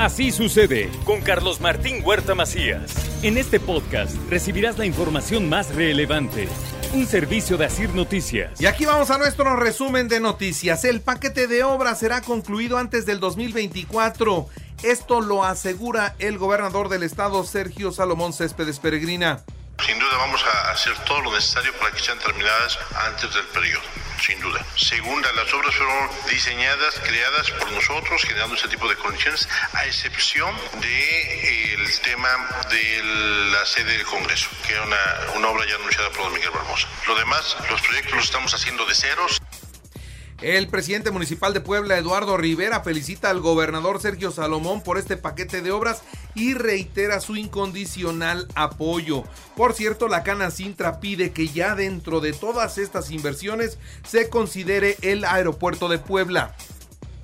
Así sucede con Carlos Martín Huerta Macías. En este podcast recibirás la información más relevante. Un servicio de Asir Noticias. Y aquí vamos a nuestro resumen de noticias. El paquete de obras será concluido antes del 2024. Esto lo asegura el gobernador del estado, Sergio Salomón Céspedes Peregrina. Sin duda vamos a hacer todo lo necesario para que sean terminadas antes del periodo, sin duda. Segunda, las obras fueron diseñadas, creadas por nosotros, generando este tipo de condiciones, a excepción del de, tema de la sede del Congreso, que era una, una obra ya anunciada por don Miguel Barbosa. Lo demás, los proyectos los estamos haciendo de ceros. El presidente municipal de Puebla, Eduardo Rivera, felicita al gobernador Sergio Salomón por este paquete de obras y reitera su incondicional apoyo. Por cierto, la Cana Sintra pide que ya dentro de todas estas inversiones se considere el aeropuerto de Puebla.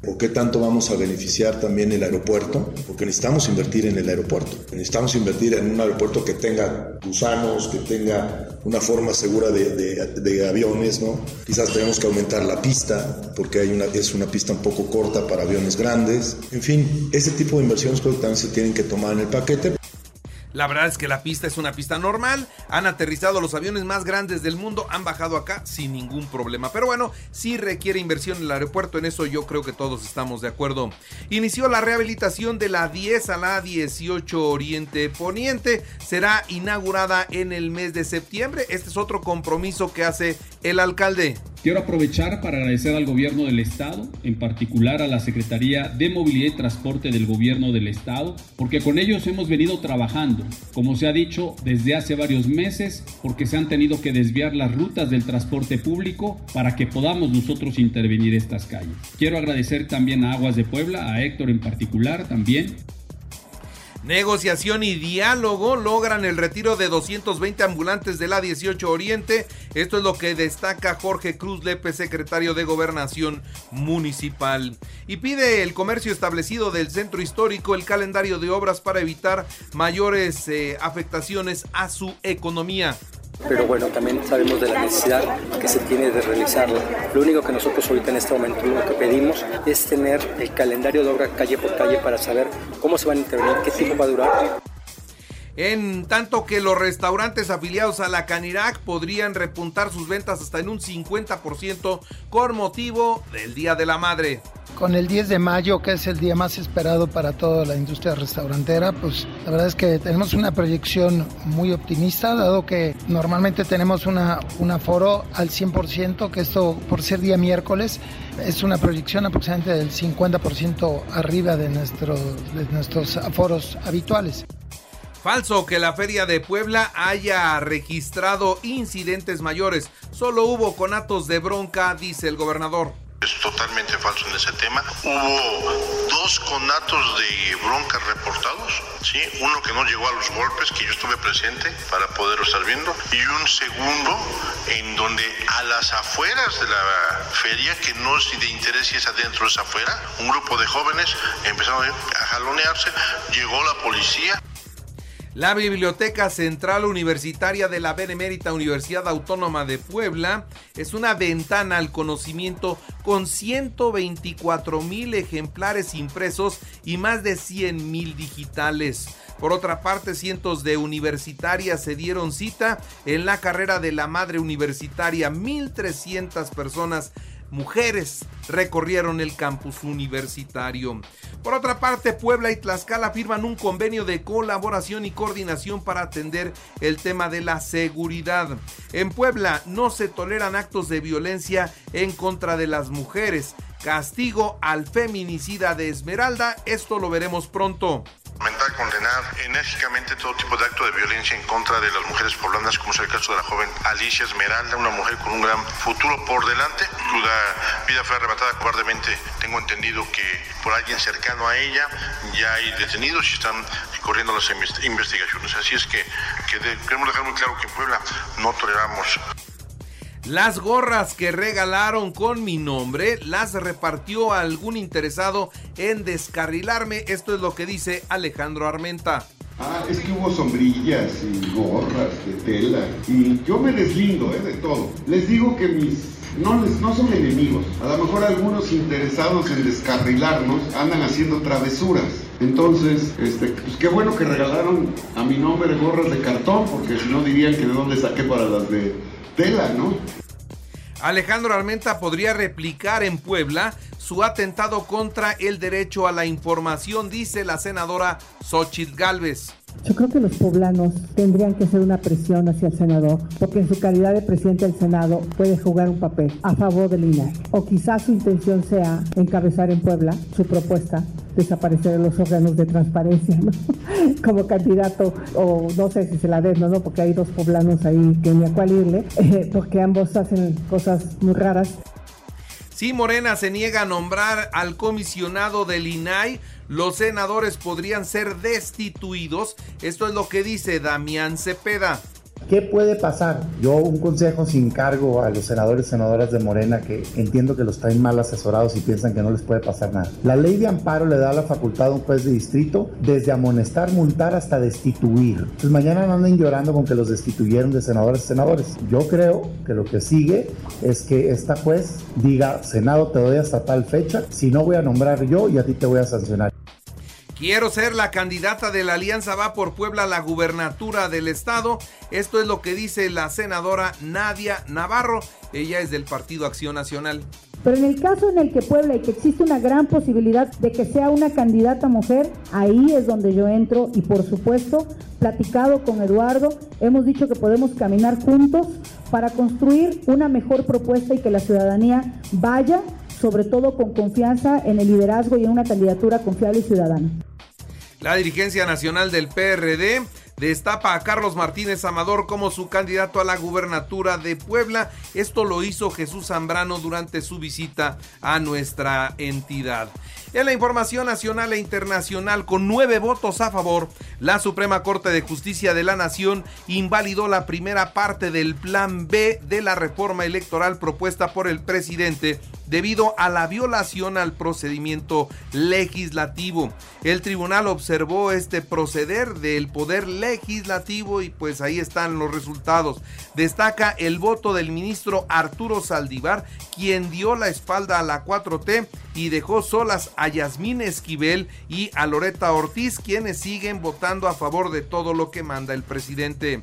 ¿Por qué tanto vamos a beneficiar también el aeropuerto? Porque necesitamos invertir en el aeropuerto. Necesitamos invertir en un aeropuerto que tenga gusanos, que tenga una forma segura de aviones, ¿no? Quizás tenemos que aumentar la pista, porque hay una, es una pista un poco corta para aviones grandes. En fin, ese tipo de inversiones creo que también se tienen que tomar en el paquete. La verdad es que la pista es una pista normal. Han aterrizado los aviones más grandes del mundo, han bajado acá sin ningún problema. Pero bueno, sí requiere inversión en el aeropuerto, en eso yo creo que todos estamos de acuerdo. Inició la rehabilitación de la 10 a la 18 Oriente Poniente. Será inaugurada en el mes de septiembre. Este es otro compromiso que hace el alcalde. Quiero aprovechar para agradecer al gobierno del estado, en particular a la Secretaría de Movilidad y Transporte del gobierno del estado, porque con ellos hemos venido trabajando, como se ha dicho, desde hace varios meses, porque se han tenido que desviar las rutas del transporte público para que podamos nosotros intervenir estas calles. Quiero agradecer también a Aguas de Puebla, a Héctor en particular también, Negociación y diálogo logran el retiro de 220 ambulantes de la 18 Oriente. Esto es lo que destaca Jorge Cruz Lepe, secretario de Gobernación Municipal. Y pide el comercio establecido del centro histórico el calendario de obras para evitar mayores eh, afectaciones a su economía pero bueno, también sabemos de la necesidad que se tiene de realizarlo. Lo único que nosotros ahorita en este momento lo que pedimos es tener el calendario de obra calle por calle para saber cómo se van a intervenir, qué tiempo va a durar. En tanto que los restaurantes afiliados a la Canirac podrían repuntar sus ventas hasta en un 50% con motivo del Día de la Madre con el 10 de mayo, que es el día más esperado para toda la industria restaurantera, pues la verdad es que tenemos una proyección muy optimista, dado que normalmente tenemos una, un aforo al 100%, que esto por ser día miércoles es una proyección aproximadamente del 50% arriba de, nuestro, de nuestros aforos habituales. Falso que la Feria de Puebla haya registrado incidentes mayores. Solo hubo conatos de bronca, dice el gobernador. Es totalmente falso en ese tema. Hubo dos conatos de bronca reportados, ¿sí? uno que no llegó a los golpes, que yo estuve presente para poderlo estar viendo, y un segundo en donde a las afueras de la feria, que no es de interés si es adentro o es afuera, un grupo de jóvenes empezaron a jalonearse, llegó la policía. La Biblioteca Central Universitaria de la Benemérita Universidad Autónoma de Puebla es una ventana al conocimiento con 124 mil ejemplares impresos y más de 100 mil digitales. Por otra parte, cientos de universitarias se dieron cita en la carrera de la madre universitaria. 1.300 personas mujeres recorrieron el campus universitario. Por otra parte, Puebla y Tlaxcala firman un convenio de colaboración y coordinación para atender el tema de la seguridad. En Puebla no se toleran actos de violencia en contra de las mujeres. Castigo al feminicida de Esmeralda, esto lo veremos pronto. Comentar condenar enérgicamente todo tipo de acto de violencia en contra de las mujeres poblanas, como es el caso de la joven Alicia Esmeralda, una mujer con un gran futuro por delante, cuya vida fue arrebatada cobardemente. Tengo entendido que por alguien cercano a ella ya hay detenidos y están corriendo las investigaciones. Así es que, que queremos dejar muy claro que en Puebla no toleramos las gorras que regalaron con mi nombre las repartió algún interesado en descarrilarme. Esto es lo que dice Alejandro Armenta. Ah, es que hubo sombrillas y gorras de tela. Y yo me deslindo ¿eh? de todo. Les digo que mis no, no son enemigos. A lo mejor algunos interesados en descarrilarnos andan haciendo travesuras. Entonces, este, pues qué bueno que regalaron a mi nombre gorras de cartón, porque si no dirían que de dónde saqué para las de Alejandro Armenta podría replicar en Puebla su atentado contra el derecho a la información, dice la senadora Xochitl Galvez. Yo creo que los poblanos tendrían que hacer una presión hacia el senador, porque en su calidad de presidente del Senado puede jugar un papel a favor del INAI. O quizás su intención sea encabezar en Puebla su propuesta desaparecer los órganos de transparencia como candidato o no sé si se la den no porque hay dos poblanos ahí que ni a cuál irle eh, porque ambos hacen cosas muy raras si Morena se niega a nombrar al comisionado del INAI los senadores podrían ser destituidos. Esto es lo que dice Damián Cepeda. ¿Qué puede pasar? Yo un consejo sin cargo a los senadores y senadoras de Morena que entiendo que los traen mal asesorados y piensan que no les puede pasar nada. La ley de amparo le da la facultad a un juez de distrito desde amonestar, multar hasta destituir. Entonces mañana no anden llorando con que los destituyeron de senadores y senadores. Yo creo que lo que sigue es que esta juez diga, Senado te doy hasta tal fecha, si no voy a nombrar yo y a ti te voy a sancionar. Quiero ser la candidata de la Alianza Va por Puebla a la gubernatura del estado. Esto es lo que dice la senadora Nadia Navarro. Ella es del Partido Acción Nacional. Pero en el caso en el que Puebla y que existe una gran posibilidad de que sea una candidata mujer, ahí es donde yo entro y por supuesto, platicado con Eduardo, hemos dicho que podemos caminar juntos para construir una mejor propuesta y que la ciudadanía vaya sobre todo con confianza en el liderazgo y en una candidatura confiable y ciudadana. La dirigencia nacional del PRD destapa a Carlos Martínez Amador como su candidato a la gubernatura de Puebla. Esto lo hizo Jesús Zambrano durante su visita a nuestra entidad. En la información nacional e internacional, con nueve votos a favor, la Suprema Corte de Justicia de la Nación invalidó la primera parte del Plan B de la reforma electoral propuesta por el presidente debido a la violación al procedimiento legislativo. El tribunal observó este proceder del poder legislativo y pues ahí están los resultados. Destaca el voto del ministro Arturo Saldívar, quien dio la espalda a la 4T y dejó solas a Yasmín Esquivel y a Loreta Ortiz, quienes siguen votando a favor de todo lo que manda el presidente.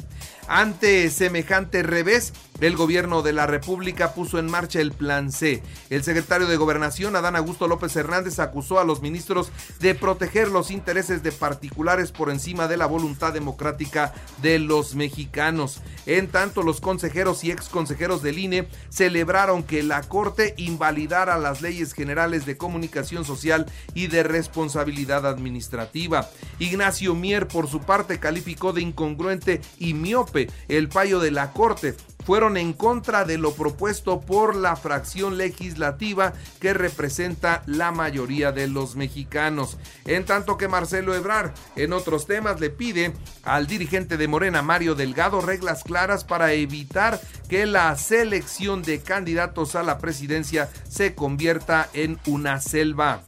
Ante semejante revés, el gobierno de la República puso en marcha el Plan C. El secretario de Gobernación, Adán Augusto López Hernández, acusó a los ministros de proteger los intereses de particulares por encima de la voluntad democrática de los mexicanos. En tanto, los consejeros y ex consejeros del INE celebraron que la Corte invalidara las leyes generales de comunicación social y de responsabilidad administrativa. Ignacio Mier, por su parte, calificó de incongruente y miope el fallo de la Corte fueron en contra de lo propuesto por la fracción legislativa que representa la mayoría de los mexicanos. En tanto que Marcelo Ebrar, en otros temas, le pide al dirigente de Morena, Mario Delgado, reglas claras para evitar que la selección de candidatos a la presidencia se convierta en una selva.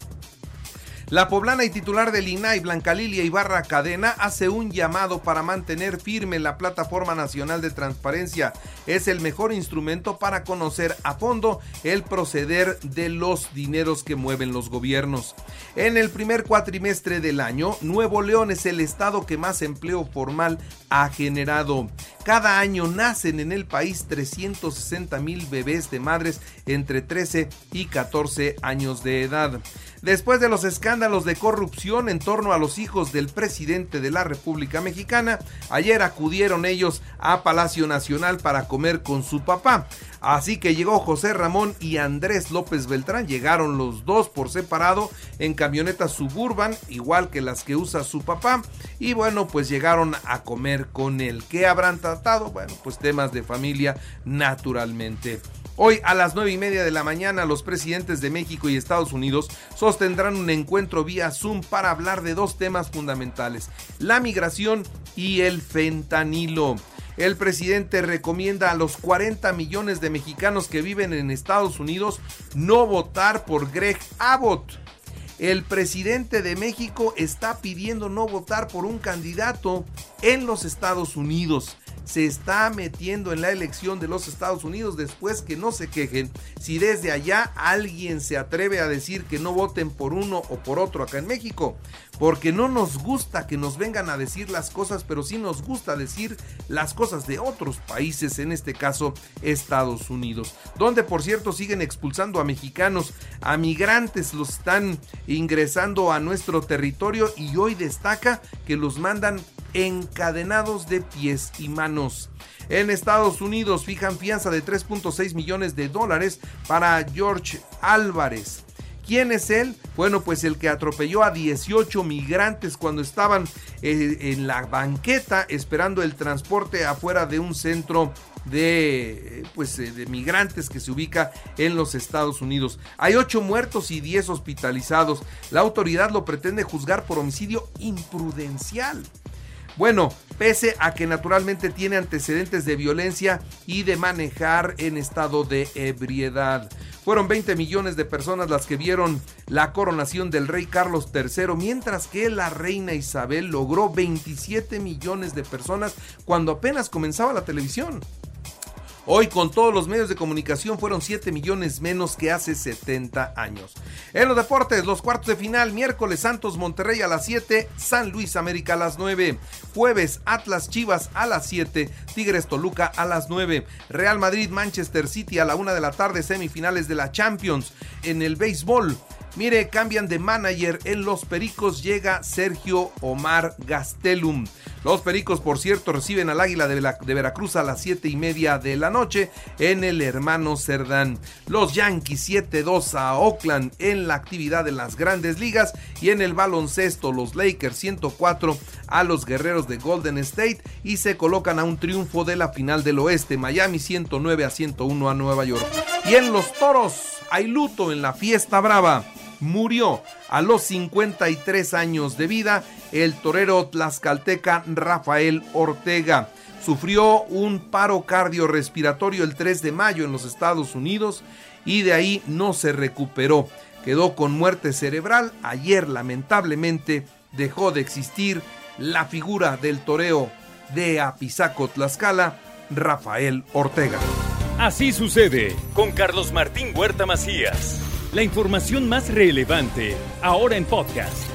La poblana y titular del INAI, Blanca Lilia Ibarra Cadena, hace un llamado para mantener firme la Plataforma Nacional de Transparencia. Es el mejor instrumento para conocer a fondo el proceder de los dineros que mueven los gobiernos. En el primer cuatrimestre del año, Nuevo León es el estado que más empleo formal ha generado. Cada año nacen en el país 360 mil bebés de madres entre 13 y 14 años de edad. Después de los escándalos de corrupción en torno a los hijos del presidente de la República Mexicana, ayer acudieron ellos a Palacio Nacional para comer con su papá. Así que llegó José Ramón y Andrés López Beltrán. Llegaron los dos por separado en camionetas suburban, igual que las que usa su papá. Y bueno, pues llegaron a comer con él. ¿Qué habrán tratado? Bueno, pues temas de familia naturalmente. Hoy a las nueve y media de la mañana los presidentes de México y Estados Unidos sostendrán un encuentro vía Zoom para hablar de dos temas fundamentales, la migración y el fentanilo. El presidente recomienda a los 40 millones de mexicanos que viven en Estados Unidos no votar por Greg Abbott. El presidente de México está pidiendo no votar por un candidato en los Estados Unidos se está metiendo en la elección de los Estados Unidos después que no se quejen si desde allá alguien se atreve a decir que no voten por uno o por otro acá en México. Porque no nos gusta que nos vengan a decir las cosas, pero sí nos gusta decir las cosas de otros países, en este caso Estados Unidos. Donde por cierto siguen expulsando a mexicanos, a migrantes los están ingresando a nuestro territorio y hoy destaca que los mandan encadenados de pies y manos. En Estados Unidos fijan fianza de 3.6 millones de dólares para George Álvarez. ¿Quién es él? Bueno, pues el que atropelló a 18 migrantes cuando estaban eh, en la banqueta esperando el transporte afuera de un centro de, pues, eh, de migrantes que se ubica en los Estados Unidos. Hay 8 muertos y 10 hospitalizados. La autoridad lo pretende juzgar por homicidio imprudencial. Bueno, pese a que naturalmente tiene antecedentes de violencia y de manejar en estado de ebriedad. Fueron 20 millones de personas las que vieron la coronación del rey Carlos III, mientras que la reina Isabel logró 27 millones de personas cuando apenas comenzaba la televisión. Hoy con todos los medios de comunicación fueron 7 millones menos que hace 70 años. En los deportes, los cuartos de final, miércoles Santos Monterrey a las 7, San Luis América a las 9, jueves Atlas Chivas a las 7, Tigres Toluca a las 9, Real Madrid Manchester City a la 1 de la tarde, semifinales de la Champions. En el béisbol, Mire, cambian de manager en Los Pericos, llega Sergio Omar Gastelum. Los Pericos, por cierto, reciben al Águila de, Veracruz a las 7 y media de la noche en el hermano Cerdán. Los Yankees 7-2 a Oakland en la actividad de las grandes ligas y en el baloncesto los Lakers 104 a los guerreros de Golden State y se colocan a un triunfo de la final del oeste, Miami 109 a 101 a Nueva York. Y en los toros hay luto en la fiesta brava murió a los 53 años de vida el torero tlaxcalteca Rafael Ortega. Sufrió un paro cardiorrespiratorio el 3 de mayo en los Estados Unidos y de ahí no se recuperó. Quedó con muerte cerebral. Ayer lamentablemente dejó de existir la figura del toreo de Apizaco Tlaxcala, Rafael Ortega. Así sucede con Carlos Martín Huerta Macías. La información más relevante, ahora en podcast.